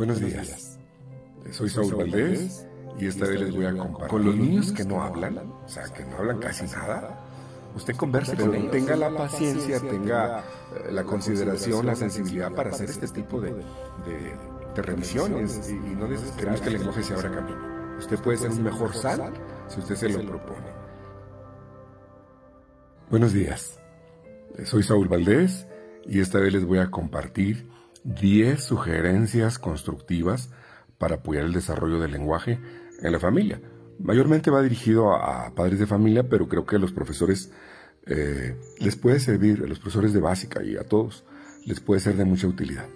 Buenos días. Soy Saúl Valdés y esta vez les voy a compartir. Con los niños que no hablan, o sea, que no hablan casi nada, usted converse pero tenga la paciencia, tenga eh, la consideración, la sensibilidad para hacer este tipo de, de, revisiones y, no desesperemos que el lenguaje se abra camino. Usted puede ser un mejor sal si usted se lo propone. Buenos días. Soy Saúl Valdés y esta vez les voy a compartir 10 sugerencias constructivas para apoyar el desarrollo del lenguaje en la familia. Mayormente va dirigido a, padres de familia, pero creo que a los profesores eh, les puede servir, a los profesores de básica y a todos les puede ser de mucha utilidad.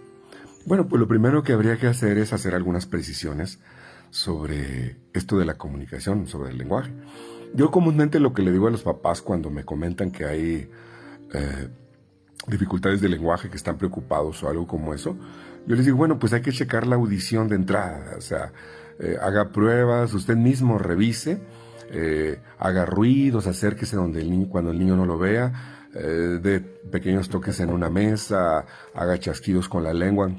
Bueno, pues lo primero que habría que hacer es hacer algunas precisiones sobre esto de la comunicación, sobre el lenguaje. Yo comúnmente lo que le digo a los papás cuando me comentan que hay eh, dificultades de lenguaje, que están preocupados o algo como eso, yo les digo, bueno, pues hay que checar la audición de entrada, o sea, eh, haga pruebas, usted mismo revise, eh, haga ruidos, acérquese donde el niño, cuando el niño no lo vea, eh, de pequeños toques en una mesa, haga chasquidos con la lengua,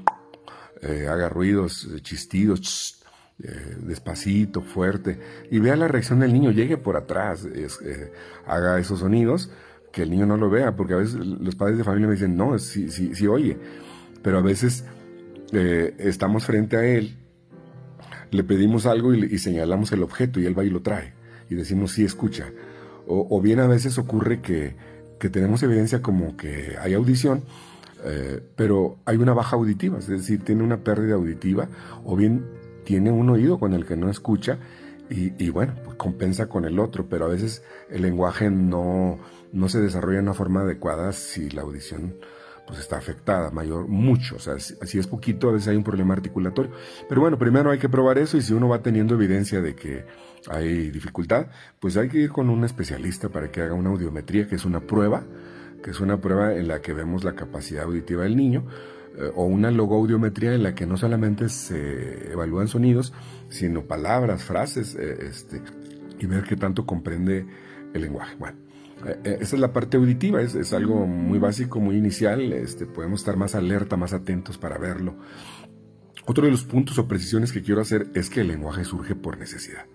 haga ruidos, chistidos, despacito, fuerte, y vea la reacción del niño, llegue por atrás, haga esos sonidos, que el niño no lo vea, porque a veces los padres de familia me dicen, no, sí, sí, sí oye, pero a veces eh, estamos frente a él, le pedimos algo y, señalamos el objeto y él va y lo trae, y decimos, sí, escucha. O, bien a veces ocurre que, tenemos evidencia como que hay audición, eh, pero hay una baja auditiva, es decir, tiene una pérdida auditiva, o bien tiene un oído con el que no escucha, y, bueno, pues compensa con el otro, pero a veces el lenguaje no, no se desarrolla de una forma adecuada si la audición pues está afectada, mayor, mucho, o sea, si, es poquito, a veces hay un problema articulatorio. Pero bueno, primero hay que probar eso y si uno va teniendo evidencia de que hay dificultad, pues hay que ir con un especialista para que haga una audiometría, que es una prueba, que es una prueba en la que vemos la capacidad auditiva del niño, eh, o una logoaudiometría en la que no solamente se evalúan sonidos, sino palabras, frases, eh, este, y ver qué tanto comprende el lenguaje. Bueno, esa es la parte auditiva, es, es, algo muy básico, muy inicial, este, podemos estar más alerta, más atentos para verlo. Otro de los puntos o precisiones que quiero hacer es que el lenguaje surge por necesidad.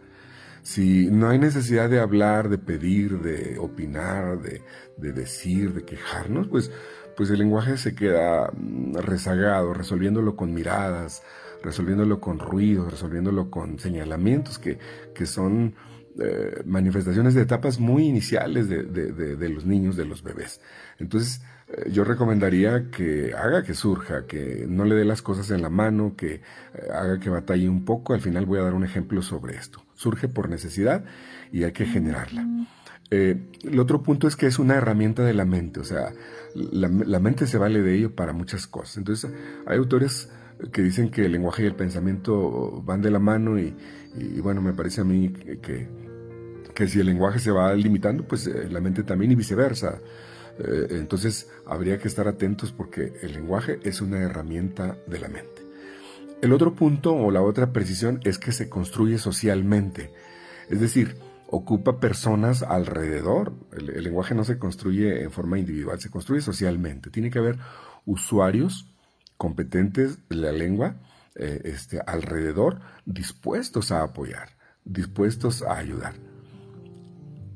Si no hay necesidad de hablar, de pedir, de opinar, de, de decir, de quejarnos, pues pues el lenguaje se queda mm, rezagado, resolviéndolo con miradas, resolviéndolo con ruidos, resolviéndolo con señalamientos que, que son eh, manifestaciones de etapas muy iniciales de, de, los niños, de los bebés. Entonces, eh, yo recomendaría que haga que surja, que no le dé las cosas en la mano, que eh, haga que batalle un poco. Al final voy a dar un ejemplo sobre esto. Surge por necesidad y hay que generarla. el otro punto es que es una herramienta de la mente, o sea, la, mente se vale de ello para muchas cosas. Entonces, hay autores que dicen que el lenguaje y el pensamiento van de la mano y, bueno, me parece a mí que, que, si el lenguaje se va limitando, pues eh, la mente también y viceversa. Eh, entonces, habría que estar atentos porque el lenguaje es una herramienta de la mente. El otro punto o la otra precisión es que se construye socialmente. Es decir, ocupa personas alrededor. El, lenguaje no se construye en forma individual, se construye socialmente. Tiene que haber usuarios competentes de la lengua eh, este, alrededor, dispuestos a apoyar, dispuestos a ayudar.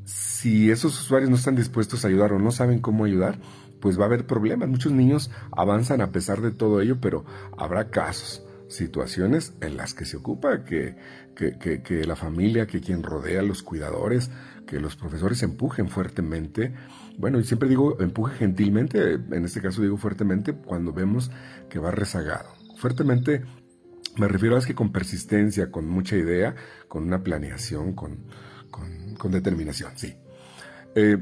Si esos usuarios no están dispuestos a ayudar o no saben cómo ayudar, pues va a haber problemas. Muchos niños avanzan a pesar de todo ello, pero habrá casos situaciones en las que se ocupa que, que, la familia, que quien rodea, los cuidadores, que los profesores empujen fuertemente. Bueno, y siempre digo empuje gentilmente, en este caso digo fuertemente cuando vemos que va rezagado. Fuertemente me refiero a que con persistencia, con mucha idea, con una planeación, con, con, determinación, sí. Eh,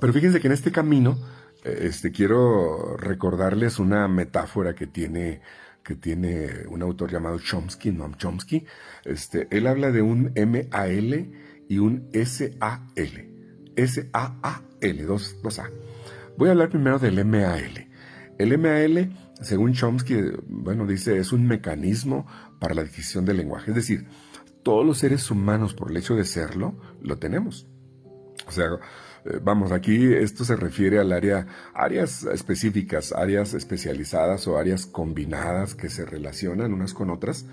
pero fíjense que en este camino, eh, este, quiero recordarles una metáfora que tiene que tiene un autor llamado Chomsky, Noam Chomsky, este, él habla de un MAL y un SAL. S-A-A-L, dos, dos A. Voy a hablar primero del MAL. El MAL, según Chomsky, bueno, dice, es un mecanismo para la adquisición del lenguaje. Es decir, todos los seres humanos, por el hecho de serlo, lo tenemos. O sea, Eh, vamos, aquí esto se refiere al área, áreas específicas, áreas especializadas o áreas combinadas que se relacionan unas con otras.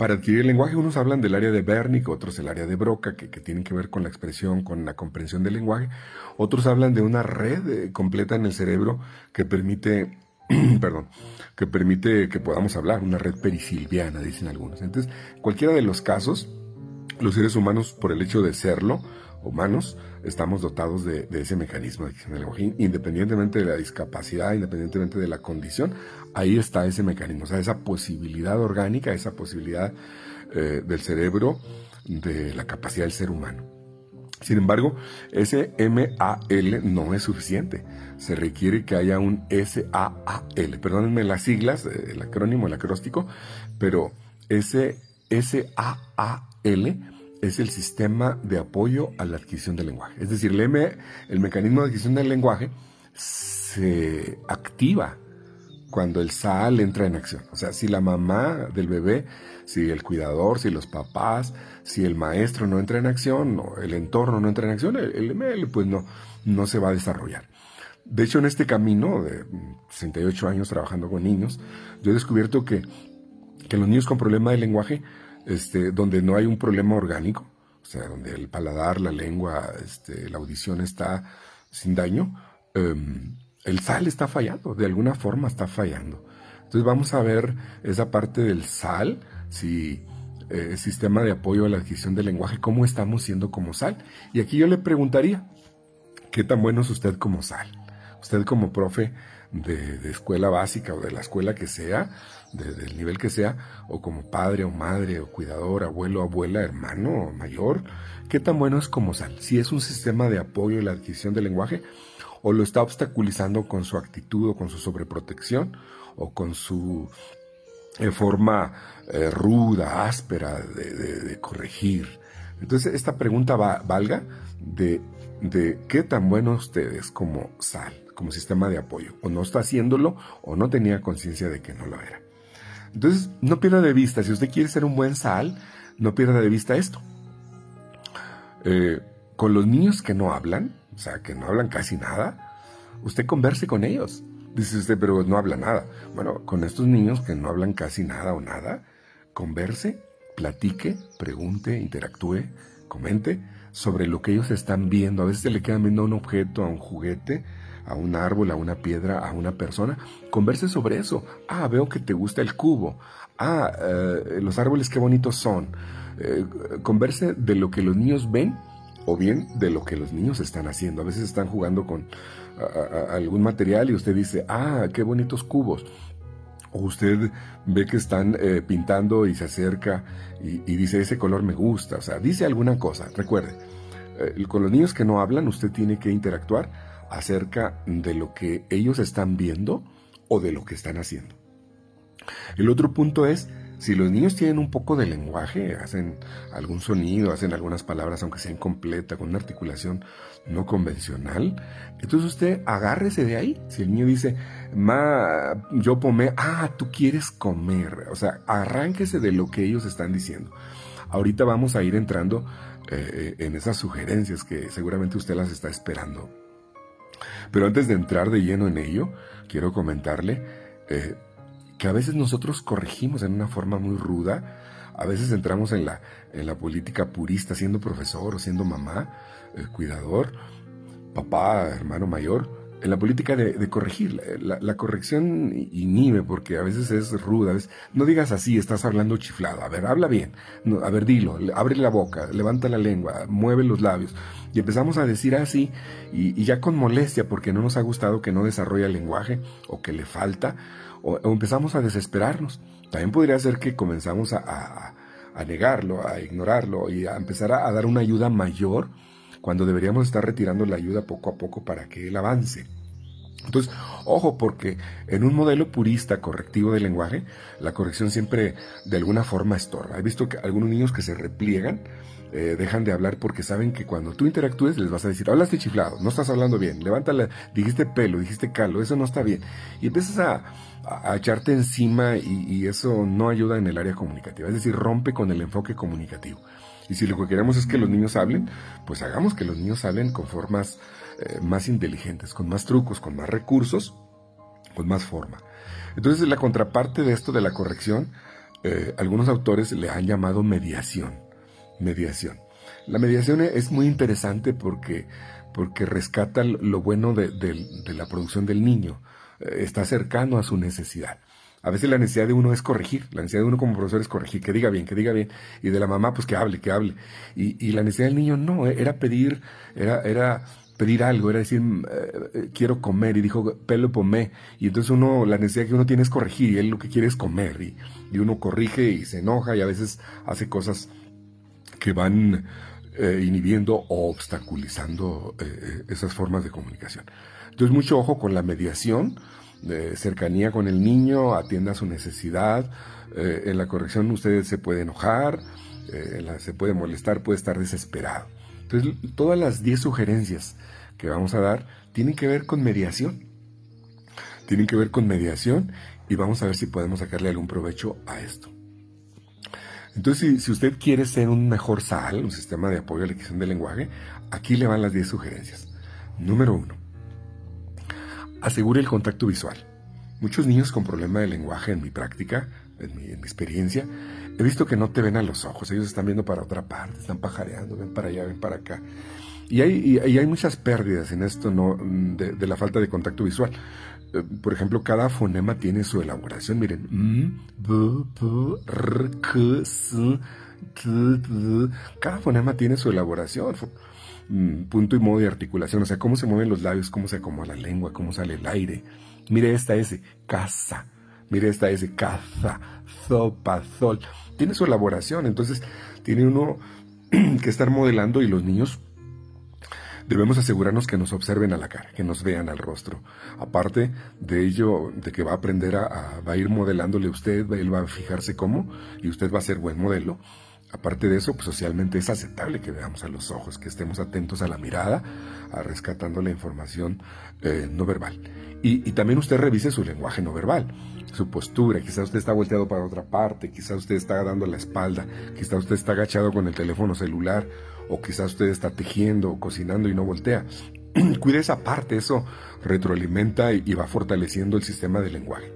Para adquirir lenguaje, unos hablan del área de Wernicke, otros el área de Broca, que, tienen que ver con la expresión, con la comprensión del lenguaje. Otros hablan de una red eh, completa en el cerebro que permite perdón, que permite que podamos hablar, una red perisilviana, dicen algunos. Entonces, cualquiera de los casos, los seres humanos, por el hecho de serlo, humanos, estamos dotados de, ese mecanismo de lenguaje, independientemente de la discapacidad, independientemente de la condición, ahí está ese mecanismo, o sea, esa posibilidad orgánica, esa posibilidad eh, del cerebro, de la capacidad del ser humano. Sin embargo, ese MAL no es suficiente. Se requiere que haya un SAAL. Perdónenme las siglas, eh, el acrónimo, el acróstico, pero ese SAAL es el sistema de apoyo a la adquisición del lenguaje. Es decir, el, M, el mecanismo de adquisición del lenguaje se activa cuando el SAL entra en acción. O sea, si la mamá del bebé, si el cuidador, si los papás, si el maestro no entra en acción, el entorno no entra en acción, el, ML pues no, no se va a desarrollar. De hecho, en este camino de 68 años trabajando con niños, yo he descubierto que, que los niños con problema de lenguaje este, donde no hay un problema orgánico, o sea, donde el paladar, la lengua, este, la audición está sin daño, em, el sal está fallando, de alguna forma está fallando. Entonces vamos a ver esa parte del sal, si eh, sistema de apoyo a la adquisición del lenguaje, cómo estamos siendo como sal. Y aquí yo le preguntaría, ¿qué tan bueno es usted como sal? Usted como profe de escuela básica o de la escuela que sea, del nivel que sea, o como padre o madre o cuidador, abuelo, abuela, hermano mayor, qué tan bueno es como sal. Si es un sistema de apoyo en la adquisición del lenguaje, o lo está obstaculizando con su actitud o con su sobreprotección, o con su eh, forma eh, ruda, áspera de, corregir. Entonces, esta pregunta va, valga de, de qué tan bueno ustedes como sal, como sistema de apoyo, o no está haciéndolo, o no tenía conciencia de que no lo era. Entonces, no pierda de vista, si usted quiere ser un buen sal, no pierda de vista esto. Eh, con los niños que no hablan, o sea, que no hablan casi nada, usted converse con ellos. Dice usted, pero no habla nada. Bueno, con estos niños que no hablan casi nada o nada, converse, platique, pregunte, interactúe, comente sobre lo que ellos están viendo. A veces se le quedan viendo a un objeto, a un juguete, a un árbol, a una piedra, a una persona, converse sobre eso. Ah, veo que te gusta el cubo. Ah, eh, los árboles qué bonitos son. Eh, converse de lo que los niños ven o bien de lo que los niños están haciendo. A veces están jugando con algún material y usted dice, ah, qué bonitos cubos. O usted ve que están eh, pintando y se acerca y, y, dice, ese color me gusta. O sea, dice alguna cosa. Recuerde, con los niños que no hablan, usted tiene que interactuar acerca de lo que ellos están viendo o de lo que están haciendo. El otro punto es, si los niños tienen un poco de lenguaje, hacen algún sonido, hacen algunas palabras, aunque sea incompleta, con una articulación no convencional, entonces usted agárrese de ahí. Si el niño dice, ma, yo pomé, ah, tú quieres comer. O sea, arránquese de lo que ellos están diciendo. Ahorita vamos a ir entrando eh, en esas sugerencias que seguramente usted las está esperando pero antes de entrar de lleno en ello, quiero comentarle eh, que a veces nosotros corregimos en una forma muy ruda, a veces entramos en la, en la política purista siendo profesor o siendo mamá, eh, cuidador, papá, hermano mayor, la política de, corregir. La, corrección inhibe porque a veces es ruda. no digas así, estás hablando chiflado. A ver, habla bien. a ver, dilo, abre la boca, levanta la lengua, mueve los labios. Y empezamos a decir así, y, ya con molestia, porque no nos ha gustado que no desarrolla el lenguaje, o que le falta, o, empezamos a desesperarnos. También podría ser que comenzamos a, negarlo, a ignorarlo, y a empezar a, dar una ayuda mayor, cuando deberíamos estar retirando la ayuda poco a poco para que él avance. Entonces, ojo, porque en un modelo purista correctivo del lenguaje, la corrección siempre de alguna forma estorba. He visto que algunos niños que se repliegan, eh, dejan de hablar porque saben que cuando tú interactúes les vas a decir, hablaste chiflado, no estás hablando bien, levántala, dijiste pelo, dijiste calo, eso no está bien. Y empiezas a, echarte encima y, y, eso no ayuda en el área comunicativa, es decir, rompe con el enfoque comunicativo. Y si lo que queremos es que los niños hablen, pues hagamos que los niños hablen con formas eh, más inteligentes, con más trucos, con más recursos, con más forma. Entonces la contraparte de esto de la corrección, eh, algunos autores le han llamado mediación. Mediación. La mediación es muy interesante porque, porque rescata lo bueno de, la producción del niño, eh, está cercano a su necesidad. A veces la necesidad de uno es corregir, la necesidad de uno como profesor es corregir, que diga bien, que diga bien, y de la mamá pues que hable, que hable. Y, y la necesidad del niño no, era pedir, era, era pedir algo, era decir, eh, eh, quiero comer, y dijo, pelo pomé, y entonces uno, la necesidad que uno tiene es corregir, y él lo que quiere es comer, y, uno corrige y se enoja, y a veces hace cosas que van eh, inhibiendo o obstaculizando esas formas de comunicación. Entonces, mucho ojo con la mediación, cercanía con el niño, atienda su necesidad, en la corrección usted se puede enojar, se puede molestar, puede estar desesperado. Entonces, todas las 10 sugerencias que vamos a dar tienen que ver con mediación. Tienen que ver con mediación y vamos a ver si podemos sacarle algún provecho a esto. Entonces, si, usted quiere ser un mejor SAL, un sistema de apoyo a la adquisición del lenguaje, aquí le van las 10 sugerencias. Número 1. Asegure el contacto visual. Muchos niños con problema de lenguaje en mi práctica, en mi, experiencia, he visto que no te ven a los ojos, ellos están viendo para otra parte, están pajareando, ven para allá, ven para acá. Y hay, hay muchas pérdidas en esto ¿no? de, la falta de contacto visual. Eh, por ejemplo, cada fonema tiene su elaboración. Miren, cada fonema tiene su elaboración. Mm, punto y modo de articulación, o sea, cómo se mueven los labios, cómo se acomoda la lengua, cómo sale el aire. Mire esta S, casa. Mire esta S, caza, zopa, sol. Tiene su elaboración, entonces tiene uno que estar modelando y los niños debemos asegurarnos que nos observen a la cara, que nos vean al rostro. Aparte de ello, de que va a aprender a, va a ir modelándole usted, él va a fijarse cómo y usted va a ser buen modelo. Aparte de eso, pues socialmente es aceptable que veamos a los ojos, que estemos atentos a la mirada, a rescatando la información eh, no verbal. Y, también usted revise su lenguaje no verbal, su postura. Quizá usted está volteado para otra parte, quizá usted está dando la espalda, quizá usted está agachado con el teléfono celular, o quizá usted está tejiendo o cocinando y no voltea. Cuide esa parte, eso retroalimenta y, va fortaleciendo el sistema de lenguaje.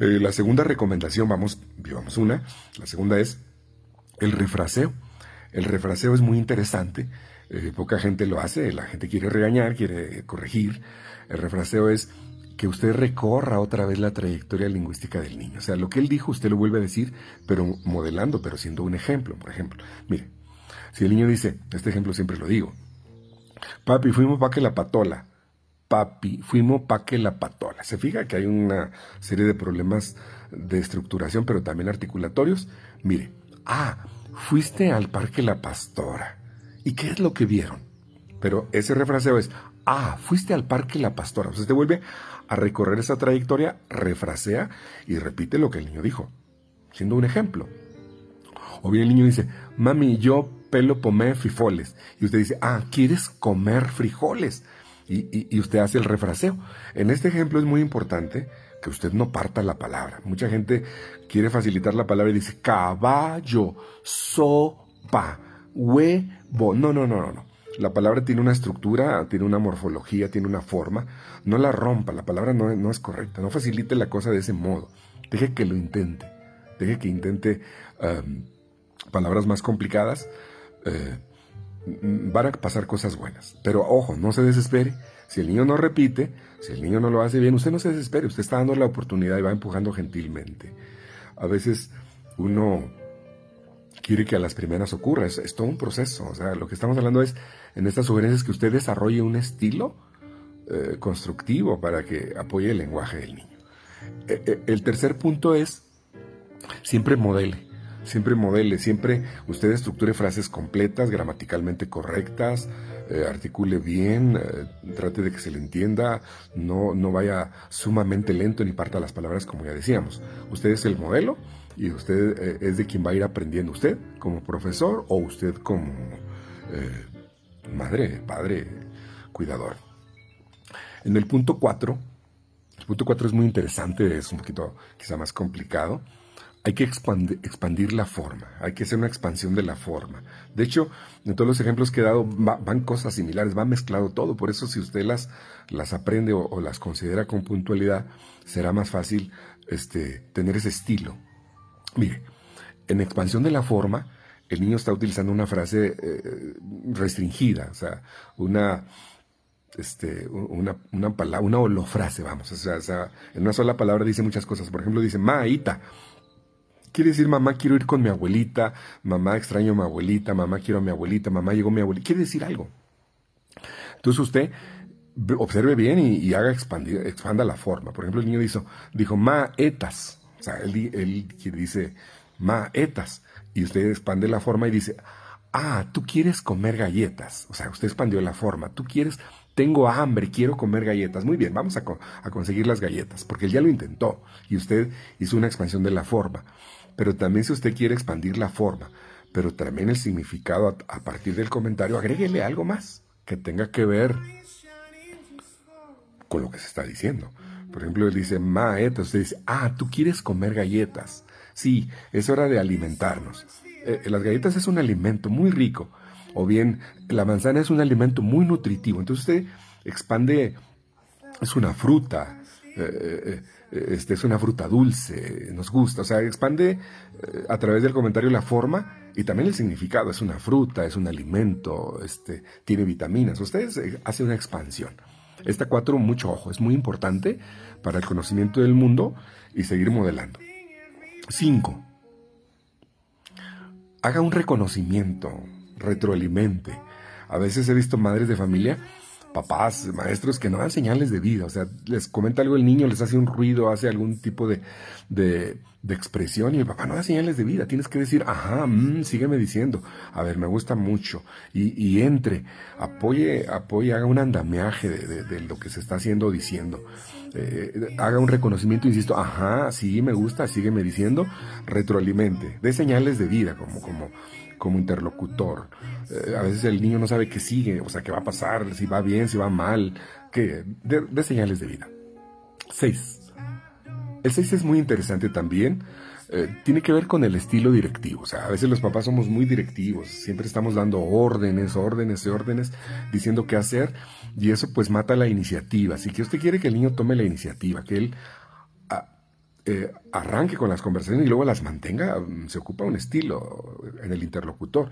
Eh, la segunda recomendación, vamos, vamos una, la segunda es el refraseo. El refraseo es muy interesante, eh, poca gente lo hace, la gente quiere regañar, quiere corregir. El refraseo es que usted recorra otra vez la trayectoria lingüística del niño. O sea, lo que él dijo usted lo vuelve a decir, pero modelando, pero siendo un ejemplo. Por ejemplo, mire, si el niño dice, este ejemplo siempre lo digo, papi, fuimos pa' que la patola. Papi, fuimos pa' que la patola. Se fija que hay una serie de problemas de estructuración, pero también articulatorios. Mire, ah, fuiste al parque La Pastora. ¿Y qué es lo que vieron? Pero ese refraseo es, ah, fuiste al parque La Pastora. O sea, te vuelve a recorrer esa trayectoria, refrasea y repite lo que el niño dijo, siendo un ejemplo. O bien el niño dice, mami, yo pelo pomé frijoles. Y usted dice, ah, ¿quieres comer frijoles? Y, y usted hace el refraseo. En este ejemplo es muy importante que usted no parta la palabra. Mucha gente quiere facilitar la palabra y dice caballo, sopa, huevo. No, no, no, no, no. La palabra tiene una estructura, tiene una morfología, tiene una forma. No la rompa, la palabra no, no es correcta. No facilite la cosa de ese modo. Deje que lo intente. Deje que intente um, palabras más complicadas. Eh, van a pasar cosas buenas. Pero ojo, no se desespere. Si el niño no repite, si el niño no lo hace bien, usted no se desespere, usted está dando la oportunidad y va empujando gentilmente. A veces uno quiere que a las primeras ocurra, es, todo un proceso. O sea, lo que estamos hablando es, en estas sugerencias, que usted desarrolle un estilo eh, constructivo para que apoye el lenguaje del niño. Eh, el tercer punto es, siempre modele siempre modele, siempre usted estructure frases completas, gramaticalmente correctas, eh, articule bien, eh, trate de que se le entienda, no, no vaya sumamente lento ni parta las palabras como ya decíamos. Usted es el modelo y usted eh, es de quien va a ir aprendiendo usted como profesor o usted como madre, padre, cuidador. En el punto 4, el punto 4 es muy interesante, es un poquito quizá más complicado hay que expandir, la forma, hay que hacer una expansión de la forma. De hecho, en todos los ejemplos que he dado van cosas similares, va mezclado todo, por eso si usted las, las aprende o, las considera con puntualidad, será más fácil este, tener ese estilo. Mire, en expansión de la forma, el niño está utilizando una frase eh, restringida, o sea, una, este, una, una palabra, una holofrase, vamos, o sea, en una sola palabra dice muchas cosas. Por ejemplo, dice maíta Quiere decir, mamá, quiero ir con mi abuelita, mamá, extraño a mi abuelita, mamá, quiero a mi abuelita, mamá, llegó mi abuelita. Quiere decir algo. Entonces usted observe bien y, haga expandir, expanda la forma. Por ejemplo, el niño dijo, dijo etas. O sea, él, él dice etas. Y usted expande la forma y dice, ah, tú quieres comer galletas. O sea, usted expandió la forma. Tú quieres, tengo hambre, quiero comer galletas. Muy bien, vamos a, a conseguir las galletas, porque él ya lo intentó y usted hizo una expansión de la forma. Pero también si usted quiere expandir la forma, pero también el significado a, partir del comentario, agréguele algo más que tenga que ver con lo que se está diciendo. Por ejemplo, él dice, maeta, usted dice, ah, tú quieres comer galletas. Sí, es hora de alimentarnos. Eh, las galletas es un alimento muy rico, o bien la manzana es un alimento muy nutritivo. Entonces usted expande, es una fruta. Eh, eh, este, es una fruta dulce, nos gusta, o sea, expande eh, a través del comentario la forma y también el significado, es una fruta, es un alimento, este, tiene vitaminas, ustedes eh, hacen una expansión. Esta cuatro, mucho ojo, es muy importante para el conocimiento del mundo y seguir modelando. Cinco, haga un reconocimiento, retroalimente. A veces he visto madres de familia papás, maestros que no dan señales de vida. O sea, les comenta algo el niño, les hace un ruido, hace algún tipo de, de, expresión y el papá no da señales de vida. Tienes que decir, ajá, mmm, sígueme diciendo. A ver, me gusta mucho. Y, y entre, apoye, apoye, haga un andamiaje de, de, lo que se está haciendo o diciendo. Eh, haga un reconocimiento, insisto, ajá, sí, me gusta, sígueme diciendo, retroalimente, de señales de vida, como, como, como interlocutor. Eh, a veces el niño no sabe qué sigue, o sea, qué va a pasar, si va bien, si va mal, que de, señales de vida. 6. El 6 es muy interesante también. Eh, tiene que ver con el estilo directivo. O sea, a veces los papás somos muy directivos, siempre estamos dando órdenes, órdenes y órdenes, diciendo qué hacer, y eso pues mata la iniciativa. Así que usted quiere que el niño tome la iniciativa, que él eh, arranque con las conversaciones y luego las mantenga, mm, se ocupa un estilo en el interlocutor.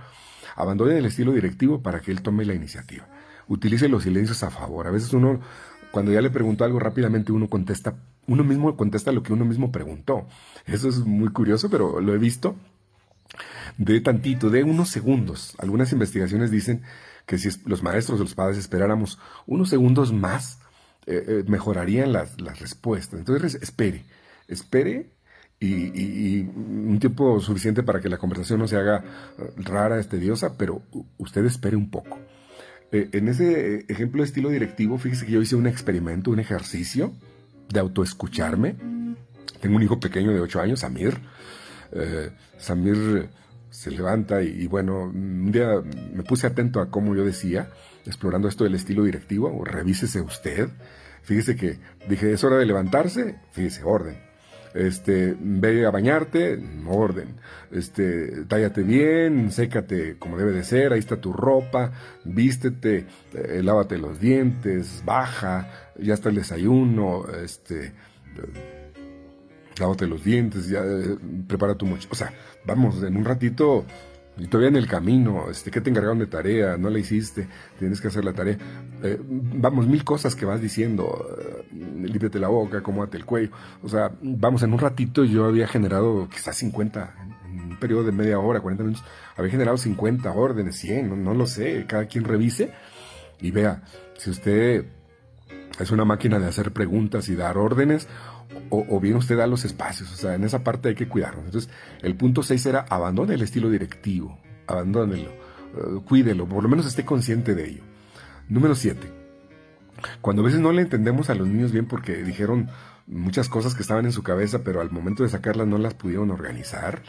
Abandone el estilo directivo para que él tome la iniciativa. Utilice los silencios a favor. A veces uno, cuando ya le preguntó algo rápidamente, uno contesta, uno mismo contesta lo que uno mismo preguntó. Eso es muy curioso, pero lo he visto. De tantito, de unos segundos. Algunas investigaciones dicen que si los maestros o los padres esperáramos unos segundos más, eh, eh, mejorarían las, las respuestas. Entonces, espere espere y, un tiempo suficiente para que la conversación no se haga eh, rara, estediosa, pero usted espere un poco. Eh, en ese ejemplo de estilo directivo, fíjese que yo hice un experimento, un ejercicio de autoescucharme. Tengo un hijo pequeño de 8 años, Samir. Eh, Samir se levanta y, bueno, un día me puse atento a cómo yo decía, explorando esto del estilo directivo, revísese usted. Fíjese que dije, es hora de levantarse, fíjese, orden este, ve a bañarte, orden, este, tállate bien, sécate como debe de ser, ahí está tu ropa, vístete, eh, lávate los dientes, baja, ya está el desayuno, este, eh, lávate los dientes, ya eh, prepara tu mochila, o sea, vamos, en un ratito y todavía en el camino, este, ¿qué te encargaron de tarea? ¿No la hiciste? Tienes que hacer la tarea. Eh, vamos, mil cosas que vas diciendo. Eh, la boca, acomódate el cuello. O sea, vamos, en un ratito yo había generado quizás 50, en un periodo de media hora, 40 minutos, había generado 50 órdenes, 100, no, no lo sé. Cada quien revise y vea, si usted es una máquina de hacer preguntas y dar órdenes, o, bien usted da los espacios, o sea, en esa parte hay que cuidarnos. Entonces, el punto 6 era abandone el estilo directivo, abandónelo, eh, cuídelo, por lo menos esté consciente de ello. Número 7. Cuando a veces no le entendemos a los niños bien porque dijeron muchas cosas que estaban en su cabeza, pero al momento de sacarlas no las pudieron organizar,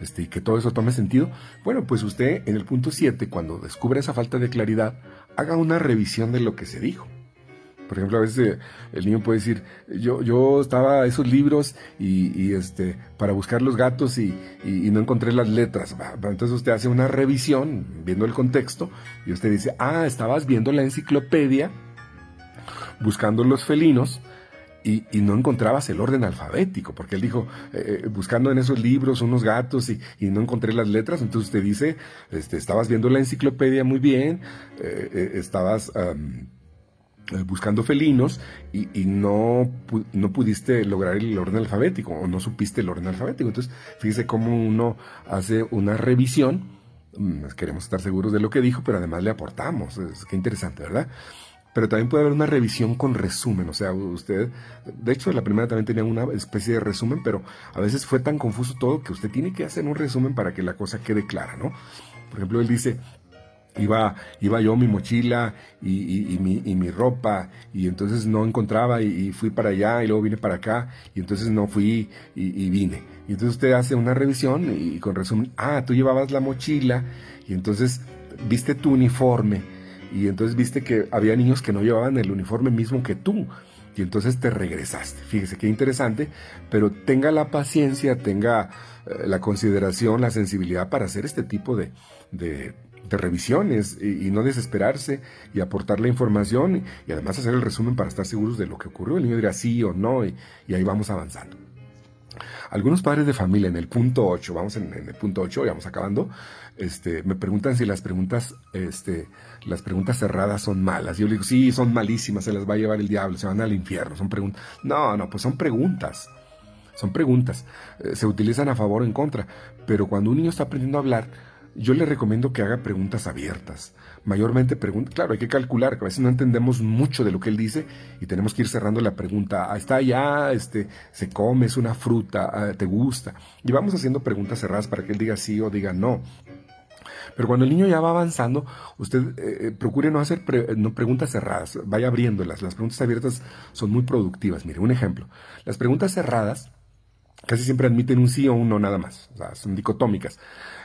este, y que todo eso tome sentido, bueno, pues usted en el punto 7, cuando descubre esa falta de claridad, haga una revisión de lo que se dijo. Por ejemplo, a veces eh, el niño puede decir, yo, yo estaba esos libros y, este, para buscar los gatos y, no encontré las letras. Entonces usted hace una revisión viendo el contexto y usted dice, ah, estabas viendo la enciclopedia buscando los felinos y, no encontrabas el orden alfabético, porque él dijo, eh, eh, buscando en esos libros unos gatos y, no encontré las letras, entonces usted dice, este, estabas viendo la enciclopedia muy bien, estabas... buscando felinos y, no, no pudiste lograr el orden alfabético o no supiste el orden alfabético. Entonces, fíjese cómo uno hace una revisión. Mm, queremos estar seguros de lo que dijo, pero además le aportamos. Es, qué interesante, ¿verdad? Pero también puede haber una revisión con resumen. O sea, usted, de hecho, la primera también tenía una especie de resumen, pero a veces fue tan confuso todo que usted tiene que hacer un resumen para que la cosa quede clara, ¿no? Por ejemplo, él dice, Iba, iba yo mi mochila y, mi, y, mi, ropa y entonces no encontraba y, fui para allá y luego vine para acá y entonces no fui y, vine. Y entonces usted hace una revisión y con resumen, ah, tú llevabas la mochila y entonces viste tu uniforme y entonces viste que había niños que no llevaban el uniforme mismo que tú y entonces te regresaste. Fíjese qué interesante, pero tenga la paciencia, tenga eh, la consideración, la sensibilidad para hacer este tipo de, de revisiones y, no desesperarse y aportar la información y, además hacer el resumen para estar seguros de lo que ocurrió. El niño dirá sí o no y, ahí vamos avanzando. Algunos padres de familia en el punto 8, vamos en, el punto 8, ya vamos acabando, este, me preguntan si las preguntas, este, las preguntas cerradas son malas. Yo le digo, sí, son malísimas, se las va a llevar el diablo, se van al infierno, son preguntas. No, no, pues son preguntas. Son preguntas. Eh, se utilizan a favor o en contra. Pero cuando un niño está aprendiendo a hablar, yo le recomiendo que haga preguntas abiertas. Mayormente preguntas, claro, hay que calcular, que a veces no entendemos mucho de lo que él dice y tenemos que ir cerrando la pregunta. Ah, está allá, este, se come, es una fruta, ah, te gusta. Y vamos haciendo preguntas cerradas para que él diga sí o diga no. Pero cuando el niño ya va avanzando, usted eh, eh, procure no hacer no preguntas cerradas, vaya abriéndolas. Las preguntas abiertas son muy productivas. Mire, un ejemplo. Las preguntas cerradas casi siempre admiten un sí o un no nada más. Son dicotómicas.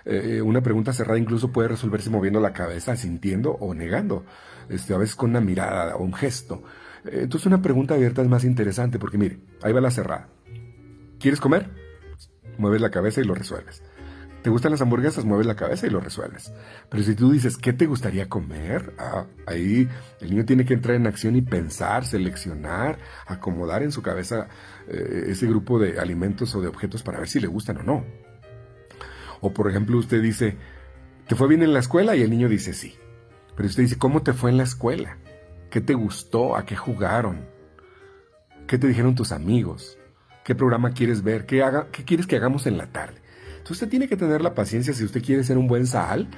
Eh, una pregunta cerrada incluso puede resolverse moviendo la cabeza, sintiendo o negando, este, a veces con una mirada o un gesto. Eh, entonces una pregunta abierta es más interesante porque mire, ahí va la cerrada. ¿Quieres comer? Mueves la cabeza y lo resuelves. ¿Te gustan las hamburguesas? Mueves la cabeza y lo resuelves. Pero si tú dices, ¿qué te gustaría comer? Ah, ahí el niño tiene que entrar en acción y pensar, seleccionar, acomodar en su cabeza eh, ese grupo de alimentos o de objetos para ver si le gustan o no. O por ejemplo, usted dice, ¿te fue bien en la escuela? Y el niño dice sí. Pero usted dice, ¿cómo te fue en la escuela? ¿Qué te gustó? ¿A qué jugaron? ¿Qué te dijeron tus amigos? ¿Qué programa quieres ver? ¿Qué, haga, qué quieres que hagamos en la tarde? Entonces usted tiene que tener la paciencia si usted quiere ser un buen sal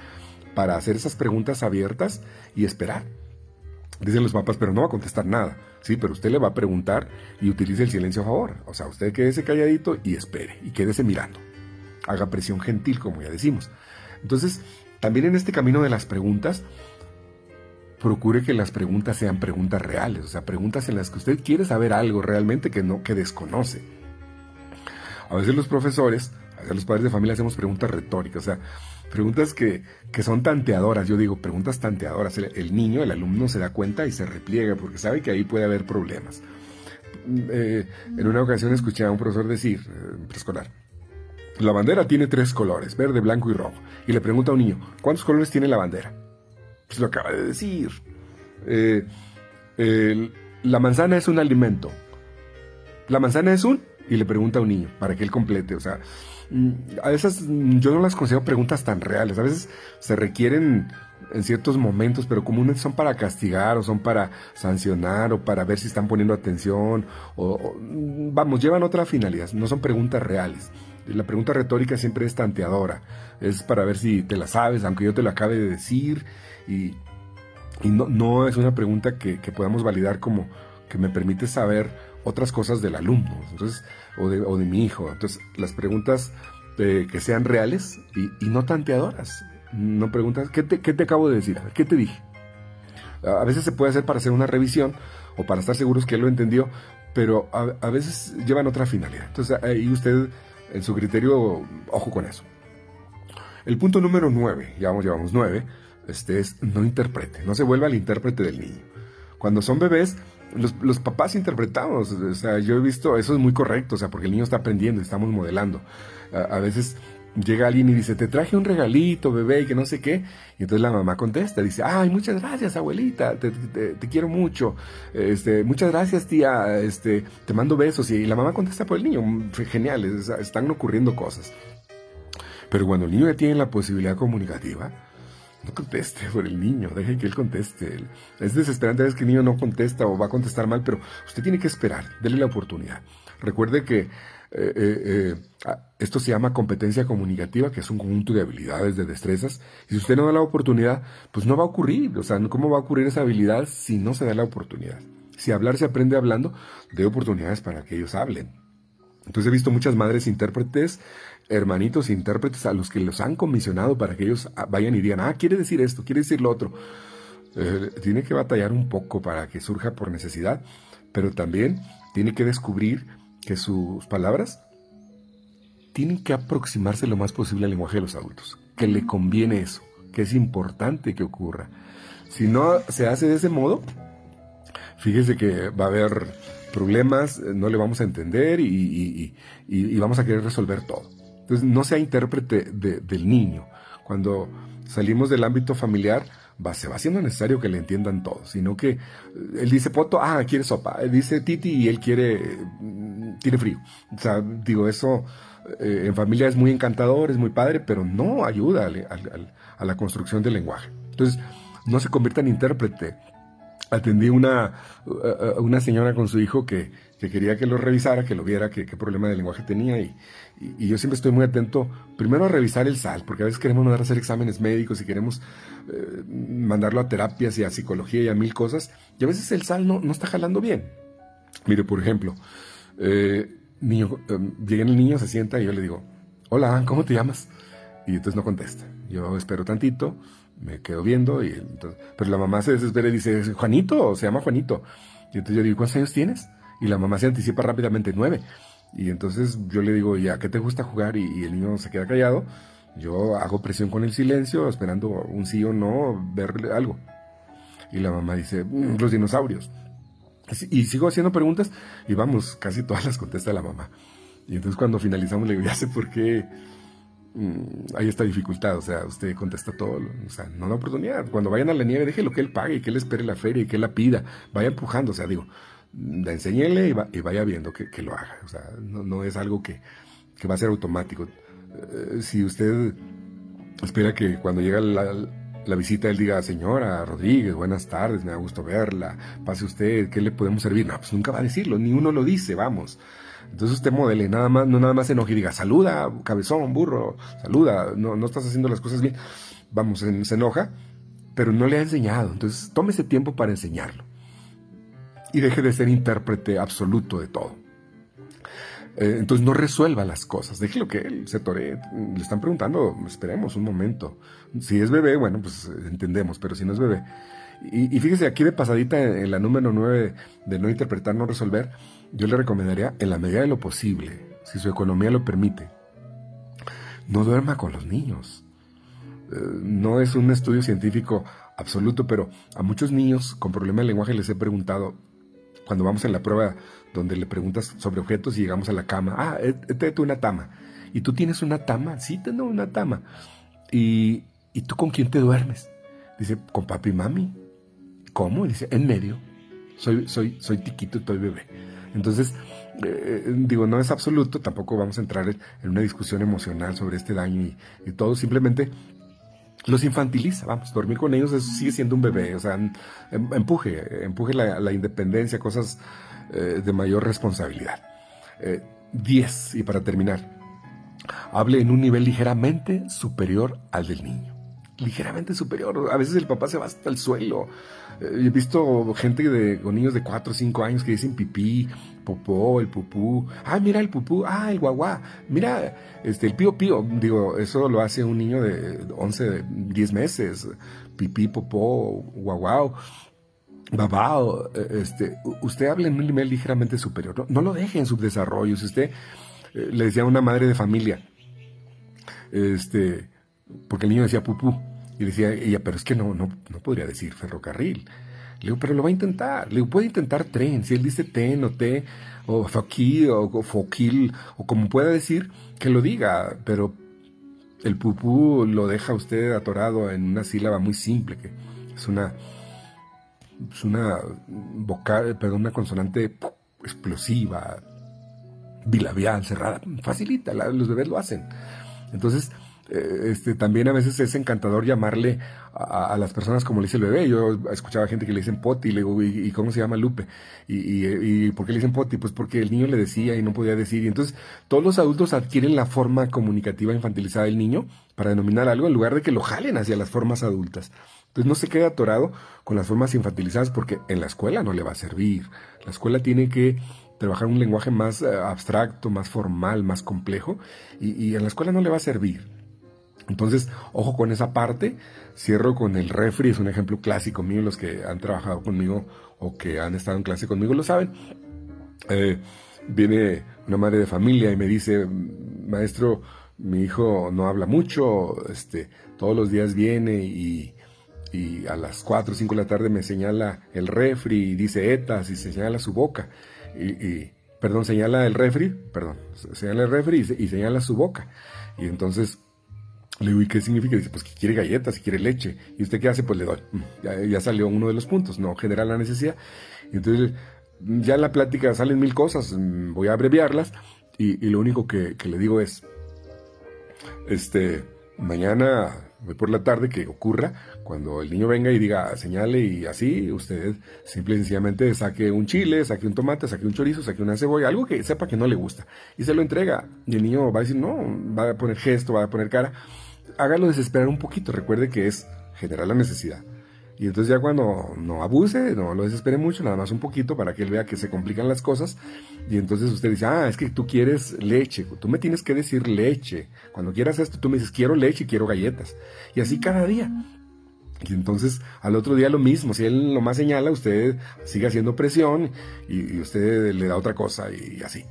para hacer esas preguntas abiertas y esperar. Dicen los papás, pero no va a contestar nada. Sí, pero usted le va a preguntar y utilice el silencio a favor. O sea, usted quédese calladito y espere y quédese mirando haga presión gentil, como ya decimos. Entonces, también en este camino de las preguntas, procure que las preguntas sean preguntas reales, o sea, preguntas en las que usted quiere saber algo realmente que no que desconoce. A veces los profesores, a veces los padres de familia hacemos preguntas retóricas, o sea, preguntas que, son tanteadoras, yo digo preguntas tanteadoras. El, niño, el alumno se da cuenta y se repliega porque sabe que ahí puede haber problemas. Eh, en una ocasión escuché a un profesor decir, eh, preescolar, la bandera tiene tres colores, verde, blanco y rojo. Y le pregunta a un niño, ¿cuántos colores tiene la bandera? Pues lo acaba de decir. Eh, la manzana es un alimento. La manzana es un... Y le pregunta a un niño, para que él complete. O sea, mm, a veces mm, yo no las considero preguntas tan reales. A veces se requieren en ciertos momentos, pero comúnmente son para castigar o son para sancionar o para ver si están poniendo atención o mm, vamos, llevan otra finalidad, no son preguntas reales. La pregunta retórica siempre es tanteadora, es para ver si te la sabes, aunque yo te lo acabe de decir, y, no, no, es una pregunta que, podamos validar como que me permite saber otras cosas del alumno entonces, o, de, o de mi hijo. Entonces, las preguntas eh, que sean reales y, no tanteadoras. No preguntas, ¿qué te, ¿qué te acabo de decir? ¿Qué te dije? A veces se puede hacer para hacer una revisión o para estar seguros que él lo entendió, pero a, veces llevan otra finalidad. Entonces ahí usted, en su criterio, ojo con eso. El punto número nueve, ya vamos, llevamos nueve, este es no interprete, no se vuelva el intérprete del niño. Cuando son bebés, los, papás interpretamos, o sea, yo he visto, eso es muy correcto, o sea, porque el niño está aprendiendo, estamos modelando. a veces llega alguien y dice, te traje un regalito, bebé, y que no sé qué. Y entonces la mamá contesta, dice, ay, muchas gracias, abuelita, te, quiero mucho. Este, muchas gracias, tía, este, te mando besos. Y la mamá contesta por el niño, genial, están ocurriendo cosas. Pero cuando el niño ya tiene la posibilidad comunicativa, no conteste por el niño, deje que él conteste. Es desesperante a veces que el niño no contesta o va a contestar mal, pero usted tiene que esperar, déle la oportunidad. Recuerde que eh, eh, eh, ah, esto se llama competencia comunicativa, que es un conjunto de habilidades, de destrezas. Y si usted no da la oportunidad, pues no va a ocurrir. O sea, ¿cómo va a ocurrir esa habilidad si no se da la oportunidad? Si hablar se aprende hablando, de oportunidades para que ellos hablen. Entonces he visto muchas madres intérpretes, hermanitos intérpretes a los que los han comisionado para que ellos ah, vayan y digan, ah, quiere decir esto, quiere decir lo otro. tiene que batallar un poco para que surja por necesidad, pero también tiene que descubrir que sus palabras tienen que aproximarse lo más posible al lenguaje de los adultos, que le conviene eso, que es importante que ocurra. Si no se hace de ese modo, fíjese que va a haber problemas, no le vamos a entender y, vamos a querer resolver todo. Entonces, no sea intérprete del niño. Cuando salimos del ámbito familiar, va, se va haciendo necesario que le entiendan todo, sino que eh, él dice Poto, ah, quiere sopa, él dice Titi y él quiere, mm, tiene frío. O sea, digo, eso eh, en familia es muy encantador, es muy padre, pero no ayuda a la construcción del lenguaje. Entonces, no se convierta en intérprete. Atendí una, eh, una señora con su hijo que, que quería que lo revisara, que lo viera, qué problema de lenguaje tenía. Y, yo siempre estoy muy atento, primero a revisar el SAL, porque a veces queremos mandar a hacer exámenes médicos y queremos eh, mandarlo a terapias y a psicología y a mil cosas. Y a veces el SAL no, no está jalando bien. Mire, por ejemplo, eh, eh, llega el niño, se sienta y yo le digo, hola, ¿cómo te llamas? Y entonces no contesta. Yo espero tantito, me quedo viendo, y entonces, pero la mamá se desespera y dice, Juanito, se llama Juanito. Y entonces yo digo, ¿cuántos años tienes? Y la mamá se anticipa rápidamente, nueve. Y entonces yo le digo, ¿ya qué te gusta jugar? Y, el niño se queda callado. Yo hago presión con el silencio, esperando un sí o no, verle algo. Y la mamá dice, mm, los dinosaurios. Y sigo haciendo preguntas y vamos, casi todas las contesta la mamá. Y entonces cuando finalizamos le digo, ya sé por qué mm, hay esta dificultad. O sea, usted contesta todo. O sea, no da oportunidad. Cuando vayan a la nieve, déjelo que él pague que él espere la feria y que él la pida. Vaya empujando. O sea, digo, enseñele y, vaya viendo que, lo haga. O sea, no, es algo que, va a ser automático. Eh, si usted espera que cuando llega la, visita él diga, señora Rodríguez, buenas tardes, me da gusto verla, pase usted, ¿qué le podemos servir? No, pues nunca va a decirlo, ni uno lo dice, vamos. Entonces usted modele, nada más, no nada más se enoje y diga, saluda, cabezón, burro, saluda, no, estás haciendo las cosas bien. Vamos, se, se enoja, pero no le ha enseñado. Entonces tome ese tiempo para enseñarlo y deje de ser intérprete absoluto de todo. Eh, entonces no resuelva las cosas, déjelo que él se tore. Le están preguntando, esperemos un momento. Si es bebé, bueno, pues entendemos, pero si no es bebé. Y, fíjese, aquí de pasadita en, la número 9 de no interpretar, no resolver, yo le recomendaría, en la medida de lo posible, si su economía lo permite, no duerma con los niños. Eh, no es un estudio científico absoluto, pero a muchos niños con problema de lenguaje les he preguntado, cuando vamos en la prueba donde le preguntas sobre objetos y llegamos a la cama, ah, tú eh, una tama. ¿Y tú tienes una tama? Sí, tengo una tama. ¿Y, ¿Y tú con quién te duermes? Dice, con papi y mami. ¿Cómo? Dice, en medio. Soy, soy, soy tiquito, estoy bebé. Entonces, eh, digo, no es absoluto, tampoco vamos a entrar en una discusión emocional sobre este daño y, y todo, simplemente los infantiliza, vamos, dormir con ellos sigue siendo un bebé, o sea, em, empuje, empuje la, independencia, cosas eh, de mayor responsabilidad. 10, eh, y para terminar, hable en un nivel ligeramente superior al del niño, ligeramente superior, a veces el papá se va hasta el suelo, eh, he visto gente de, con niños de 4 o 5 años que dicen pipí, popó, el pupú. Ah, mira el pupú, ah, el guaguá. Mira, este, el pío pío. Digo, eso lo hace un niño de 11, 10 meses. Pipí, popó, guaguao. babá, eh, este, usted habla en un nivel ligeramente superior. No, lo deje en su desarrollo. Si usted eh, le decía a una madre de familia, este, porque el niño decía pupú, y decía ella, pero es que no, no, no podría decir ferrocarril. Le digo, pero lo va a intentar. Le digo, puede intentar tren. Si él dice ten o te, o foquí, o foquil, o como pueda decir, que lo diga. Pero el pupú lo deja usted atorado en una sílaba muy simple, que es una, es una vocal, perdón, una consonante explosiva, bilabial, cerrada. Facilita, los bebés lo hacen. Entonces, este, también a veces es encantador llamarle a, las personas como le dice el bebé. Yo escuchaba gente que le dicen poti, y le digo, ¿y, cómo se llama Lupe? Y, y, por qué le dicen poti? Pues porque el niño le decía y no podía decir. Y entonces todos los adultos adquieren la forma comunicativa infantilizada del niño para denominar algo en lugar de que lo jalen hacia las formas adultas. Entonces no se quede atorado con las formas infantilizadas porque en la escuela no le va a servir. La escuela tiene que trabajar un lenguaje más eh, abstracto, más formal, más complejo y en la escuela no le va a servir. Entonces, ojo con esa parte. Cierro con el refri, es un ejemplo clásico mío. Los que han trabajado conmigo o que han estado en clase conmigo lo saben. Eh, viene una madre de familia y me dice, maestro, mi hijo no habla mucho, este, todos los días viene y, a las 4 o 5 de la tarde me señala el refri y dice etas y se señala su boca. Perdón, señala el refri, perdón, señala el refri y, y señala su boca. Y entonces le digo, ¿y qué significa? Dice, pues que quiere galletas, y quiere leche. ¿Y usted qué hace? Pues le doy. Mm, ya, salió uno de los puntos, no genera la necesidad. Entonces, ya en la plática salen mil cosas, mm, voy a abreviarlas, y, lo único que, le digo es, este, mañana, voy por la tarde, que ocurra, cuando el niño venga y diga, señale y así, usted simple y sencillamente saque un chile, saque un tomate, saque un chorizo, saque una cebolla, algo que sepa que no le gusta, y se lo entrega. Y el niño va a decir, no, va a poner gesto, va a poner cara hágalo desesperar un poquito. Recuerde que es generar la necesidad. Y entonces ya cuando no abuse, no lo desespere mucho, nada más un poquito para que él vea que se complican las cosas. Y entonces usted dice, ah, es que tú quieres leche, tú me tienes que decir leche. Cuando quieras esto, tú me dices, quiero leche y quiero galletas. Y así cada día. Y entonces al otro día lo mismo, si él lo más señala, usted sigue haciendo presión y usted le da otra cosa y así.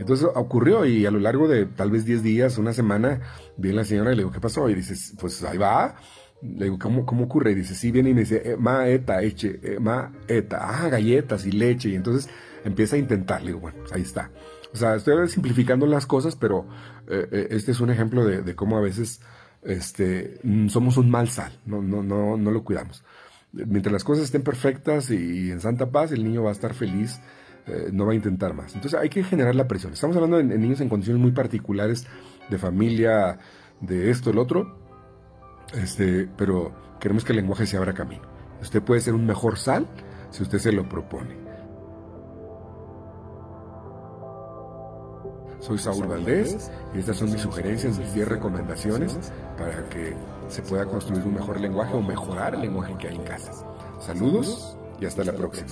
Entonces ocurrió y a lo largo de tal vez 10 días, una semana, viene la señora y le digo, ¿qué pasó? Y dice, pues ahí va. Le digo, ¿cómo, cómo ocurre? Y dice, sí, viene y me dice, eh, ma, eta, eche, eh, ma, eta, ah, galletas y leche. Y entonces empieza a intentar. Le digo, bueno, ahí está. O sea, estoy simplificando las cosas, pero eh, este es un ejemplo de, cómo a veces este, mm, somos un mal sal, no, no, no, no lo cuidamos. Mientras las cosas estén perfectas y en santa paz, el niño va a estar feliz eh, no va a intentar más. Entonces hay que generar la presión. Estamos hablando de, niños en condiciones muy particulares, de familia, de esto, el otro, este, pero queremos que el lenguaje se abra camino. Usted puede ser un mejor sal si usted se lo propone. Soy Saúl Valdés y estas son mis sugerencias, mis 10 recomendaciones para que se pueda construir un mejor lenguaje o mejorar el lenguaje que hay en casa. Saludos y hasta la próxima.